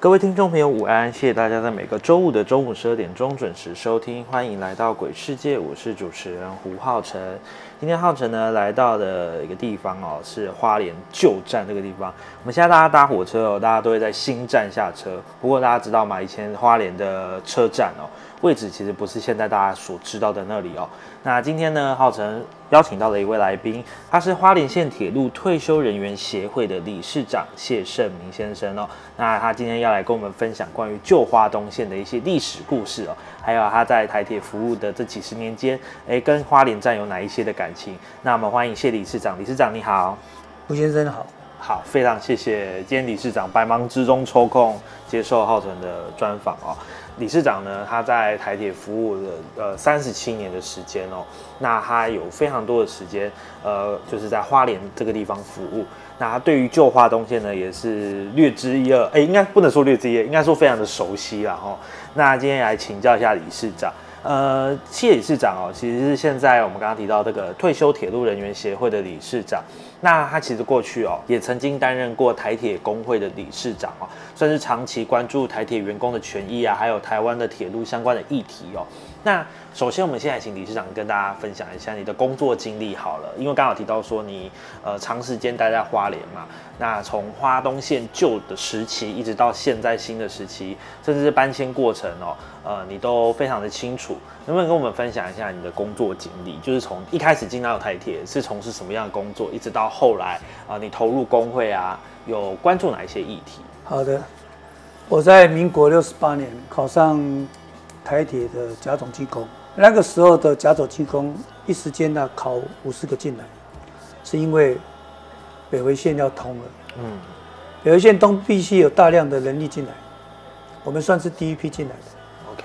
各位听众朋友，午安！谢谢大家在每个周五的中午十二点钟准时收听，欢迎来到鬼世界，我是主持人胡浩辰。今天浩辰呢来到的一个地方哦，是花莲旧站这个地方。我们现在大家搭火车哦，大家都会在新站下车。不过大家知道吗？以前花莲的车站哦，位置其实不是现在大家所知道的那里哦。那今天呢，浩辰邀请到了一位来宾，他是花莲县铁路退休人员协会的理事长谢胜明先生哦。那他今天要来跟我们分享关于旧花东线的一些历史故事哦，还有他在台铁服务的这几十年间，哎，跟花莲站有哪一些的感情？那我们欢迎谢理事长，理事长你好，吴先生好，好，非常谢谢今天理事长百忙之中抽空接受浩辰的专访哦。理事长呢，他在台铁服务了呃三十七年的时间哦，那他有非常多的时间，呃，就是在花莲这个地方服务。那他对于旧花东线呢，也是略知一二，哎，应该不能说略知一二，应该说非常的熟悉了哦。那今天来请教一下理事长，呃，谢理事长哦，其实是现在我们刚刚提到这个退休铁路人员协会的理事长。那他其实过去哦，也曾经担任过台铁工会的理事长哦，算是长期关注台铁员工的权益啊，还有台湾的铁路相关的议题哦。那首先，我们现在请理事长跟大家分享一下你的工作经历好了，因为刚好提到说你呃长时间待在花莲嘛，那从花东线旧的时期一直到现在新的时期，甚至是搬迁过程哦，呃，你都非常的清楚，能不能跟我们分享一下你的工作经历？就是从一开始进到台铁是从事什么样的工作，一直到后来啊，你投入工会啊，有关注哪一些议题？好的，我在民国六十八年考上台铁的甲种技工，那个时候的甲种技工一时间呢考五十个进来，是因为北回线要通了，嗯，北回线通必须有大量的人力进来，我们算是第一批进来的，OK，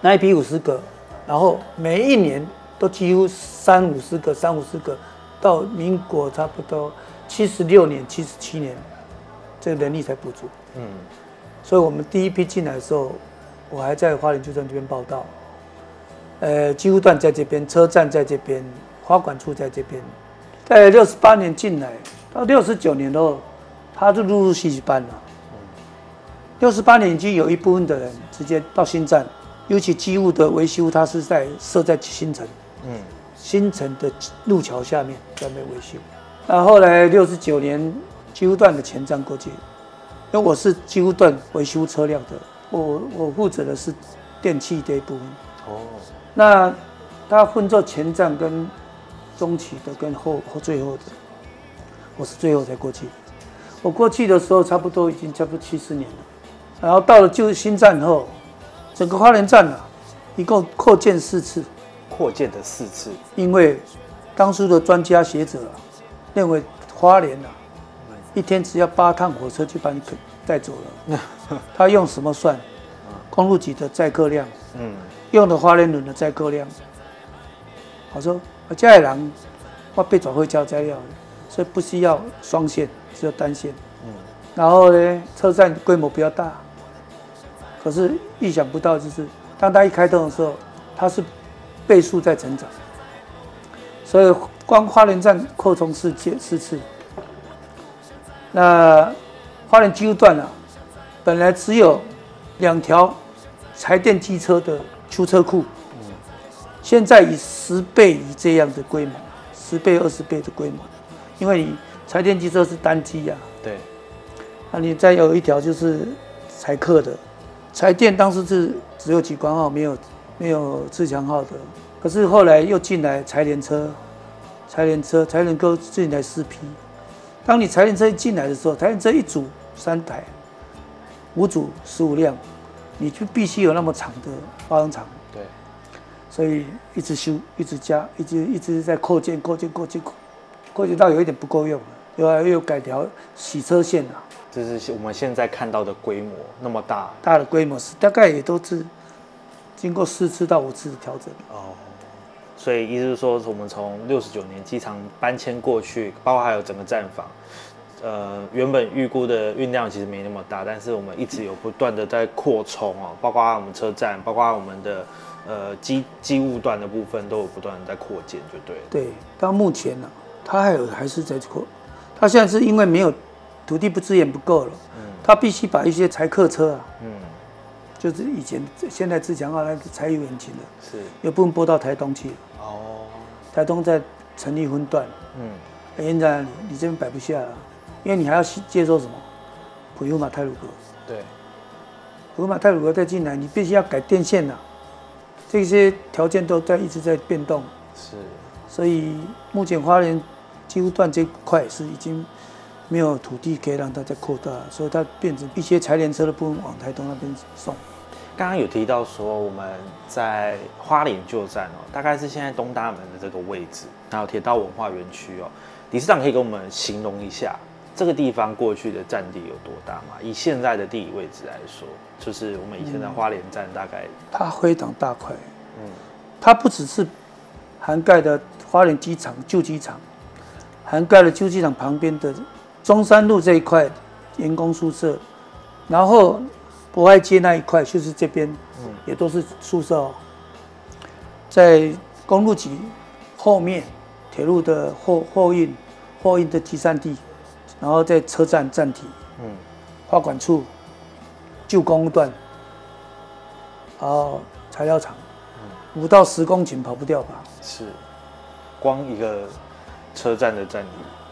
那一批五十个，然后每一年都几乎三五十个，三五十个，到民国差不多七十六年、七十七年，这个人力才补足，嗯，所以我们第一批进来的时候。我还在花莲旧站这边报道，呃，机务段在这边，车站在这边，花管处在这边。在六十八年进来，到六十九年后，他就陆陆续续搬了。六十八年已经有一部分的人直接到新站，尤其机务的维修，它是在设在新城，嗯，新城的路桥下面专门维修。那后来六十九年机务段的前站过去，因为我是机务段维修车辆的。我我负责的是电器这一部分。哦，那它分作前站跟中期的跟后后最后的，我是最后才过去。我过去的时候差不多已经差不多七十年了，然后到了旧新站后，整个花莲站啊，一共扩建四次。扩建的四次，因为当初的专家学者啊，认为花莲啊，一天只要八趟火车就把你带走了。他用什么算？公路局的载客量，嗯，用的花莲轮的载客量。我说，我家里人，我被转会交材料，所以不需要双线，只有单线。嗯，然后呢，车站规模比较大，可是意想不到就是，当它一开通的时候，它是倍数在成长，所以光花莲站扩充四次四次。那花莲几乎断了。本来只有两条柴电机车的出车库，现在以十倍以这样的规模，十倍二十倍的规模，因为你柴电机车是单机呀，对，那你再有一条就是柴客的，柴电当时是只有几关号，没有没有自强号的。可是后来又进来柴联车，柴联车，才能够进来四批。当你柴联车一进来的时候，柴联车一组三台，五组十五辆，你就必须有那么长的发动场。对，所以一直修，一直加，一直一直在扩建、扩建、扩建，扩建到有一点不够用了，又来又改条洗车线了。这是我们现在看到的规模那么大大的规模是大概也都是经过四次到五次的调整。哦。所以意思是说，我们从六十九年机场搬迁过去，包括还有整个站房，呃，原本预估的运量其实没那么大，但是我们一直有不断的在扩充哦，包括我们车站，包括我们的呃机机务段的部分，都有不断的在扩建，就对了。对，到目前呢、它还有还是在扩，它现在是因为没有土地不资源不够了，嗯。它必须把一些柴客车啊，嗯，就是以前现在自强号那个柴油引擎的，是。有部分拨到台东去。了，哦，台东在成立分段，嗯，现在你这边摆不下了，因为你还要接受什么普悠玛泰鲁格，对，普悠玛泰鲁格再进来，你必须要改电线呐、这些条件都在一直在变动。是，所以目前花莲几乎段这块是已经没有土地可以让它再扩大，所以它变成一些柴联车的部分往台东那边送。刚刚有提到说我们在花莲旧站哦，大概是现在东大门的这个位置，还有铁道文化园区哦。理事长可以跟我们形容一下这个地方过去的占地有多大嘛？以现在的地理位置来说，就是我们以前的花莲站大概，它非常大块，嗯，它不只是涵盖的花莲机场旧机场，涵盖了旧机场旁边的中山路这一块员工宿舍，然后博爱街那一块就是这边，嗯也都是宿舍哦。在公路局后面，铁路的货货运货运的集散地，然后在车站站体，嗯，化管处、旧公路段，然后材料厂，五到十公顷跑不掉吧？是，光一个车站的占地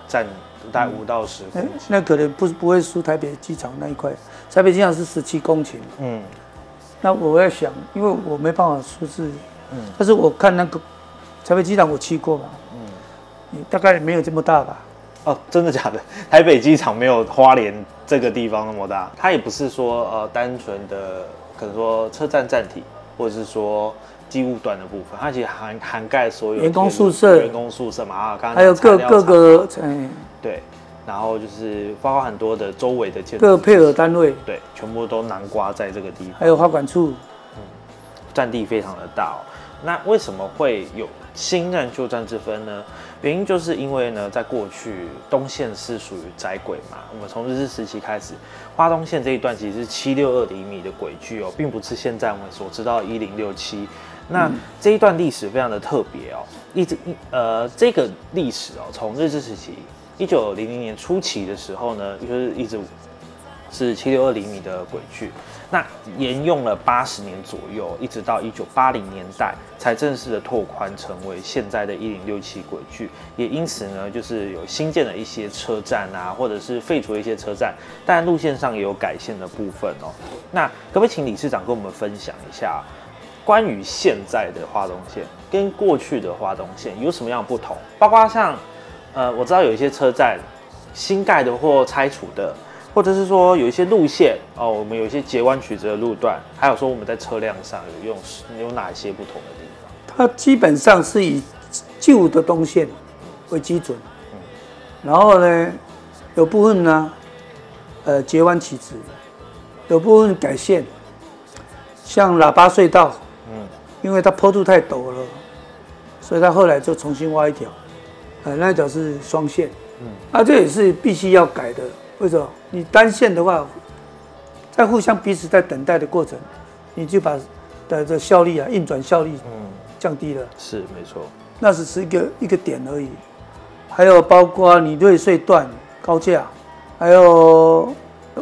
占大概五到十公哎顷，那可能不不会输台北机场那一块，台北机场是十七公顷。嗯那我在想，因为我没办法数字，嗯但是我看那个台北机场我去过嘛，嗯，你大概没有这么大吧？哦，真的假的？台北机场没有花莲这个地方那么大，它也不是说呃单纯的可能说车站站体，或者是说机务段的部分，它其实涵涵盖所有员工宿舍员工宿舍嘛啊，刚刚还有各各个嗯对，然后就是包括很多的周围的建筑，各配合单位，对，全部都南瓜在这个地方。还有花管处，嗯占地非常的大哦。那为什么会有新站旧站之分呢？原因就是因为呢，在过去东线是属于窄轨嘛，我们从日治时期开始，花东线这一段其实是七六二厘米的轨距哦，并不是现在我们所知道一零六七。那这一段历史非常的特别哦，一直一呃这个历史哦，从日治时期一九零零年初期的时候呢，就是一直是七六二厘米的轨距，那沿用了八十年左右，一直到一九八零年代才正式的拓宽成为现在的一零六七轨距。也因此呢，就是有新建了一些车站啊，或者是废除了一些车站，但路线上也有改线的部分哦。那可不可以请理事长跟我们分享一下，关于现在的花东线跟过去的花东线有什么样的不同？包括像呃，我知道有一些车站新盖的或拆除的，或者是说有一些路线哦，我们有一些截弯曲折的路段，还有说我们在车辆上有用有哪些不同的地方？它基本上是以旧的东线为基准，然后呢，有部分呢，呃，截弯曲直，有部分改线，像喇叭隧道，嗯，因为它坡度太陡了，所以它后来就重新挖一条，呃，那条是双线，嗯，啊，这也是必须要改的。为什么？你单线的话，在互相彼此在等待的过程，你就把的这效率啊，运转效率嗯，降低了。是没错，那只是一个一个点而已。还有包括你瑞穗段高架，还有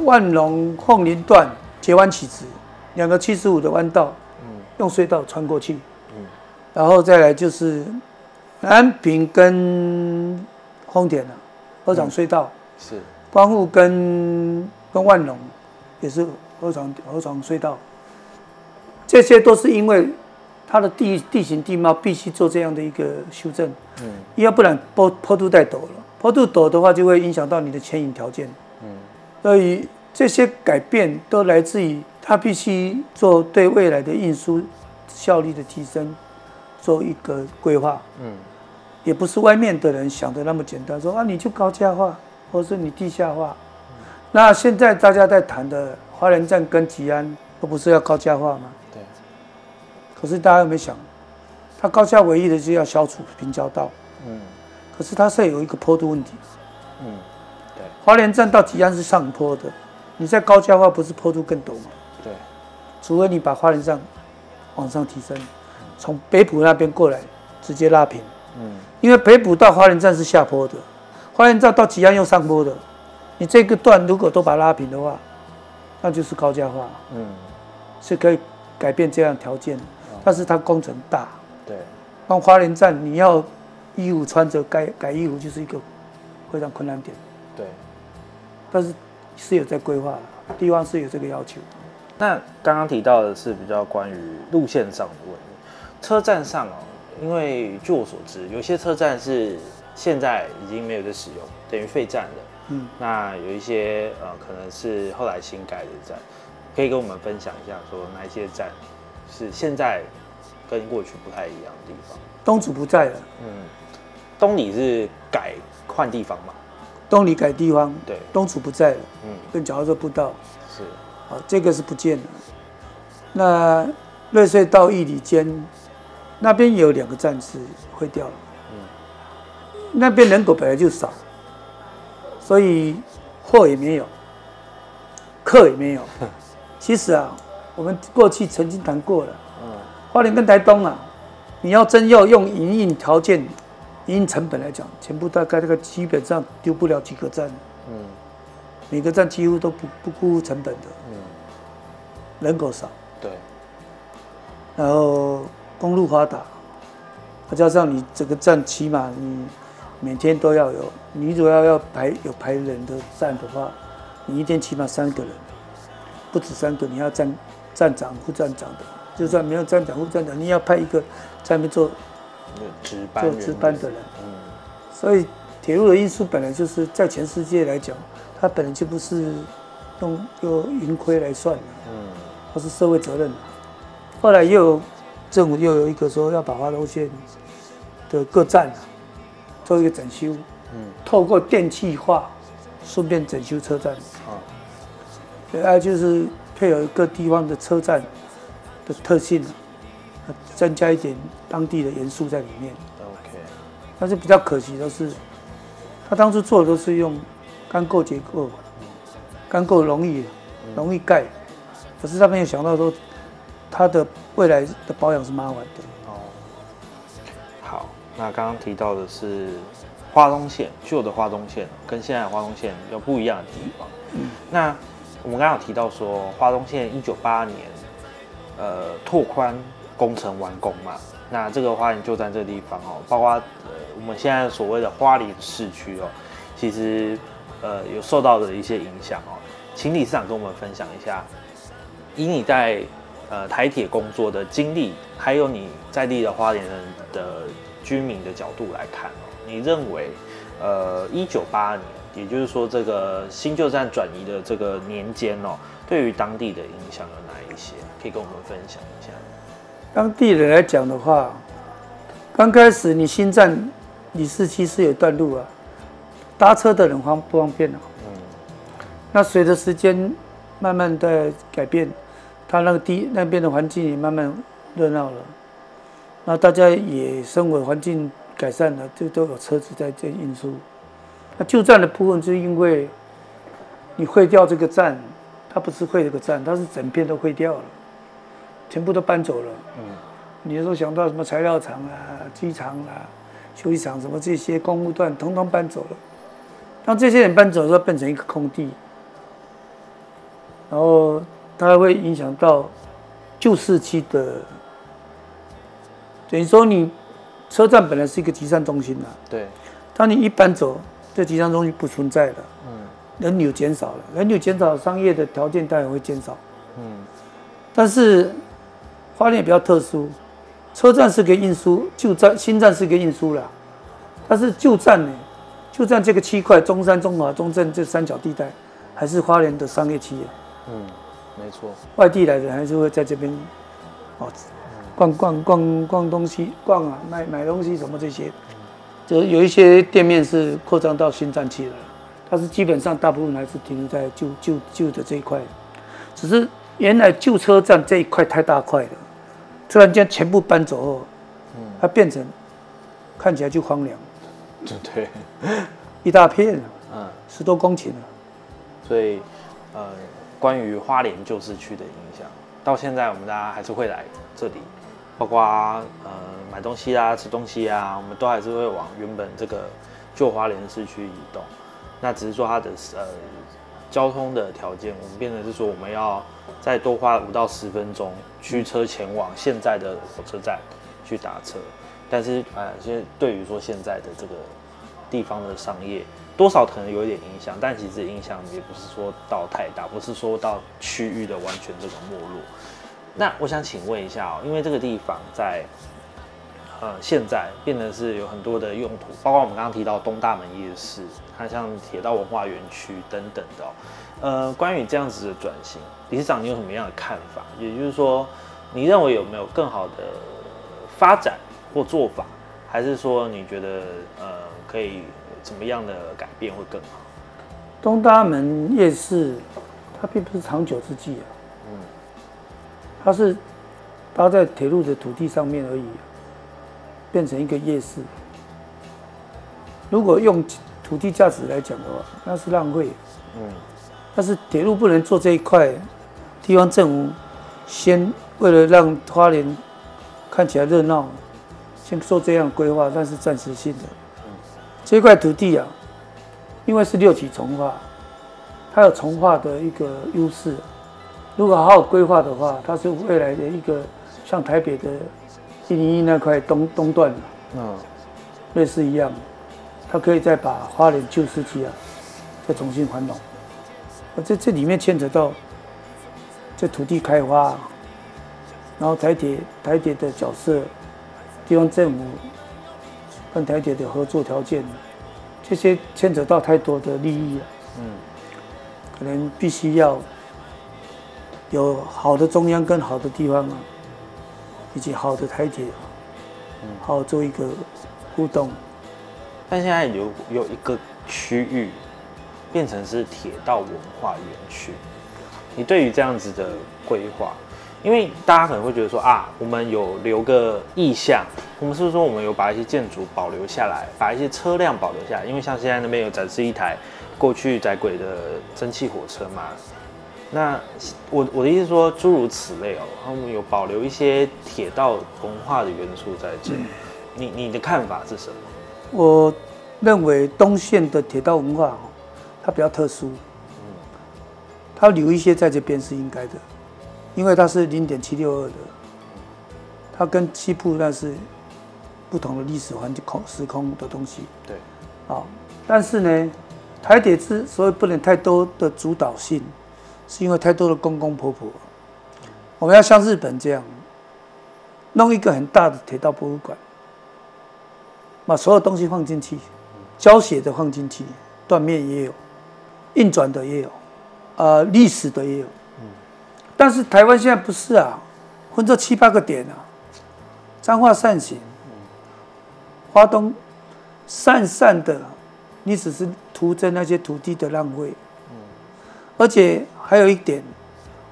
万隆凤林段截弯起直，两个七十五的弯道，嗯用隧道穿过去。嗯然后再来就是安平跟丰田啊，二场隧道，是光复跟跟万隆也是河床河床隧道，这些都是因为它的地地形地貌必须做这样的一个修正，嗯。要不然坡坡度太陡了，坡度陡的话就会影响到你的牵引条件。嗯。所以这些改变都来自于它必须做对未来的运输效率的提升做一个规划，嗯。也不是外面的人想的那么简单，说啊你就高价化，或是你地下化。那现在大家在谈的花莲站跟吉安都不是要高架化吗？对，可是大家有没有想，它高架唯一的就是要消除平交道，嗯。可是它是有一个坡度问题。嗯花莲站到吉安是上坡的，你在高架化不是坡度更陡吗？对，除非你把花莲站往上提升，从北浦那边过来直接拉平，嗯。因为北浦到花莲站是下坡的，花莲站到吉安又上坡的，你这个段如果都把它拉平的话，那就是高架化，嗯。是可以改变这样条件，但是它工程大，对，像花莲站你要衣服穿着改改衣服就是一个非常困难点，对。但是是有在规划的，地方是有这个要求。那刚刚提到的是比较关于路线上的问题，车站上哦，因为据我所知，有些车站是现在已经没有在使用，等于废站了。嗯，那有一些呃，可能是后来新盖的站，可以跟我们分享一下，说哪一些站是现在跟过去不太一样的地方？东主不在了，嗯，东里是改换地方嘛？东里改地方，对，东主不在了，嗯，跟角色步道，是，啊，这个是不见了。那瑞穗到义里间那边也有两个站是会掉了，那边人口本来就少，所以货也没有，客也没有。其实啊，我们过去曾经谈过了，嗯。花莲跟台东啊，你要真要用营运条件、营运成本来讲，全部大概这个基本上丢不了几个站，嗯。每个站几乎都不不顾成本的，嗯，人口少，对，然后公路发达，再加上你整个站起码你每天都要有，你如果要要排有排人的站的话，你一天起码三个人，不止三个，你要站站长、副站长的，就算没有站长、副站长，你要派一个在那边做值班做值班的人。嗯所以铁路的运输本来就是在全世界来讲，它本来就不是用用盈亏来算的，嗯它是社会责任。后来又有政府又有一个说要把花东线的各站啊做一个整修，嗯。透过电气化顺便整修车站，啊对啊，就是配合各地方的车站的特性啊，增加一点当地的元素在里面。，OK，但是比较可惜的是，他当初做的都是用钢构结构，钢构容易容易盖，可是他没有想到说，他的未来的保养是麻烦的。那刚刚提到的是花东线，旧的花东线跟现在的花东线有不一样的地方。那我们刚刚有提到说，花东线一九八年，呃，拓宽工程完工嘛。那这个花莲旧站这个地方哦，包括呃我们现在所谓的花莲市区哦，其实呃有受到的一些影响哦。请理事长跟我们分享一下，以你在呃台铁工作的经历，还有你在地的花莲人的居民的角度来看哦，你认为呃一九八二年，也就是说这个新旧站转移的这个年间哦，对于当地的影响有哪一些？可以跟我们分享一下。当地人来讲的话，刚开始你新站你市区是有段路啊，搭车的人方不方便啊？嗯那随着时间慢慢的改变，它那个地那边的环境也慢慢热闹了，那大家也生活环境改善了，就都有车子在这运输。那旧站的部分，就因为你会掉这个站，它不是会这个站，它是整片都废掉了，全部都搬走了。嗯你说想到什么材料厂啊、机场啊、修理厂什么这些公务段，统统搬走了。当这些人搬走的时候，变成一个空地，然后它会影响到旧市区的，等于说你车站本来是一个集散中心啊，对，当你一搬走，这集散中心不存在了，嗯人流减少了，人流减少，商业的条件当然会减少。嗯但是花莲也比较特殊，车站是个运输，旧站新站是个运输啦。但是旧站呢，旧站这个区块，中山、中华、中正这三角地带，还是花莲的商业区啊。嗯，没错，外地来的还是会在这边哦，逛逛逛逛东西，逛啊，买买东西什么这些。就有一些店面是扩张到新站去了，但是基本上大部分还是停留在旧旧旧的这一块。只是原来旧车站这一块太大块了，突然间全部搬走后，它变成看起来就荒凉，对对，一大片，嗯，十多公顷啊。所以呃，关于花莲旧市区的影响，到现在我们大家还是会来这里，包括呃买东西啊、吃东西啊，我们都还是会往原本这个旧花莲市区移动。那只是说它的呃交通的条件，我们变成是说我们要再多花五到十分钟驱车前往现在的火车站去打车。但是呃，现在对于说现在的这个地方的商业，多少可能有一点影响，但其实影响也不是说到太大，不是说到区域的完全这个没落。那我想请问一下哦，因为这个地方在呃现在变得是有很多的用途，包括我们刚刚提到东大门夜市，它像铁道文化园区等等的哦。呃，关于这样子的转型，理事长你有什么样的看法？也就是说，你认为有没有更好的发展或做法，还是说你觉得呃可以怎么样的改变会更好？东大门夜市，它并不是长久之计啊，它是搭在铁路的土地上面而已、变成一个夜市。如果用土地价值来讲的话，那是浪费。嗯但是铁路不能做这一块，地方政府先为了让花莲看起来热闹，先做这样规划，但是暂时性的。这块土地啊，因为是六级重化，它有重化的一个优势。如果好好规划的话，它是未来的一个像台北的一零一那块东东段啊嗯。类似一样，它可以再把花莲旧市区啊再重新还农。而这这里面牵扯到这土地开发，然后台铁台铁的角色，地方政府跟台铁的合作条件，这些牵扯到太多的利益了，嗯。可能必须要有好的中央跟好的地方啊，以及好的台铁啊，好好做一个互动。但现在有有一个区域变成是铁道文化园区，你对于这样子的规划，因为大家可能会觉得说啊，我们有留个意向，我们是不是说我们有把一些建筑保留下来，把一些车辆保留下来？因为像现在那边有展示一台过去载轨的蒸汽火车嘛。那我我的意思说，诸如此类哦，他们有保留一些铁道文化的元素在这里。你你的看法是什么？我认为东线的铁道文化哦，它比较特殊，嗯它留一些在这边是应该的，因为它是零点七六二的，它跟西部那是不同的历史环境空时空的东西对，啊。但是呢，台铁之所以不能太多的主导性，是因为太多的公公婆婆。我们要像日本这样，弄一个很大的铁道博物馆，把所有东西放进去，胶写的放进去，断面也有，运转的也有，呃，历史的也有。但是台湾现在不是啊，分这七八个点啊，彰化善行，花东散散的，你只是徒增那些土地的浪费。而且还有一点，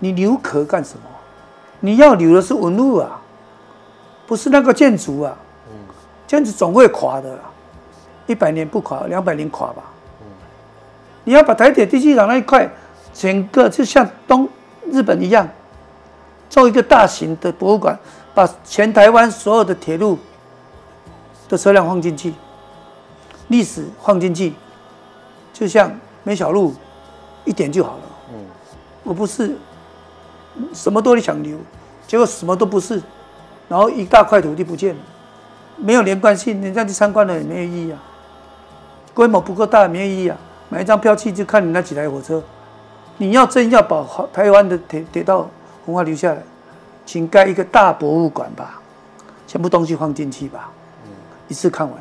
你留壳干什么？你要留的是文物啊，不是那个建筑啊。建筑总会垮的啦，一百年不垮，两百年垮吧。嗯你要把台铁地基场那一块，整个就像东日本一样，做一个大型的博物馆，把全台湾所有的铁路的车辆放进去，历史放进去，就像梅小路一点就好了。嗯我不是什么都想留，结果什么都不是，然后一大块土地不见了，没有连贯性，人家去参观了也没有意义啊，规模不够大也没有意义啊，买一张票去就看你那几台火车，你要真要把台湾的铁铁道文化留下来，请盖一个大博物馆吧，全部东西放进去吧，一次看完。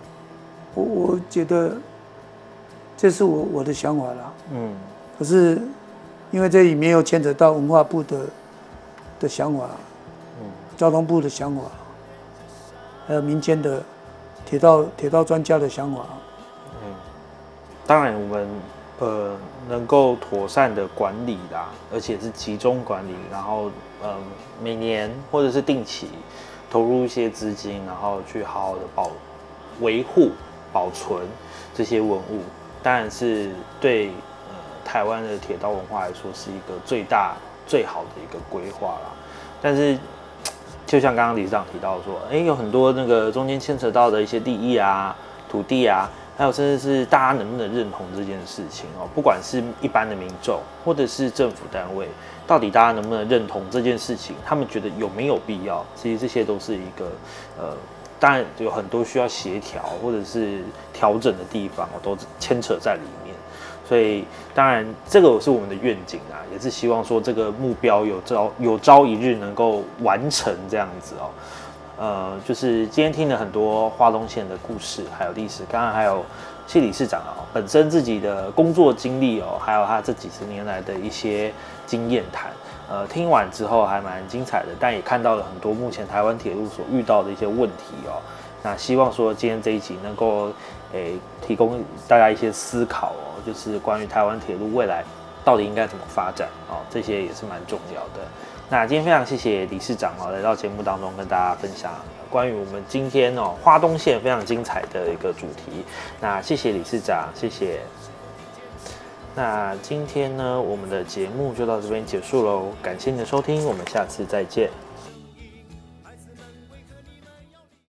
我我觉得这是我我的想法啦。嗯可是因为这里面又牵扯到文化部的的想法，嗯。交通部的想法，还有民间的铁道铁道专家的想法。当然，我们呃能够妥善的管理啦，而且是集中管理，然后嗯、呃每年或者是定期投入一些资金，然后去好好的保维护、保存这些文物，当然是对呃台湾的铁道文化来说是一个最大最好的一个规划啦。但是就像刚刚理事长提到说，哎、有很多那个中间牵扯到的一些利益啊、土地啊，还有甚至是大家能不能认同这件事情哦，不管是一般的民众或者是政府单位，到底大家能不能认同这件事情，他们觉得有没有必要？其实这些都是一个呃，当然有很多需要协调或者是调整的地方我，都牵扯在里面。所以当然这个是我们的愿景啊，也是希望说这个目标有朝有朝一日能够完成这样子哦。呃，就是今天听了很多花东县的故事，还有历史，刚刚还有谢理事长哦，本身自己的工作经历哦，还有他这几十年来的一些经验谈，呃，听完之后还蛮精彩的，但也看到了很多目前台湾铁路所遇到的一些问题哦。那希望说今天这一集能够诶、提供大家一些思考哦，就是关于台湾铁路未来到底应该怎么发展哦，这些也是蛮重要的。那今天非常谢谢理事长哦，来到节目当中跟大家分享关于我们今天哦花东线非常精彩的一个主题。那谢谢理事长，谢谢。那今天呢，我们的节目就到这边结束喽，感谢你的收听，我们下次再见。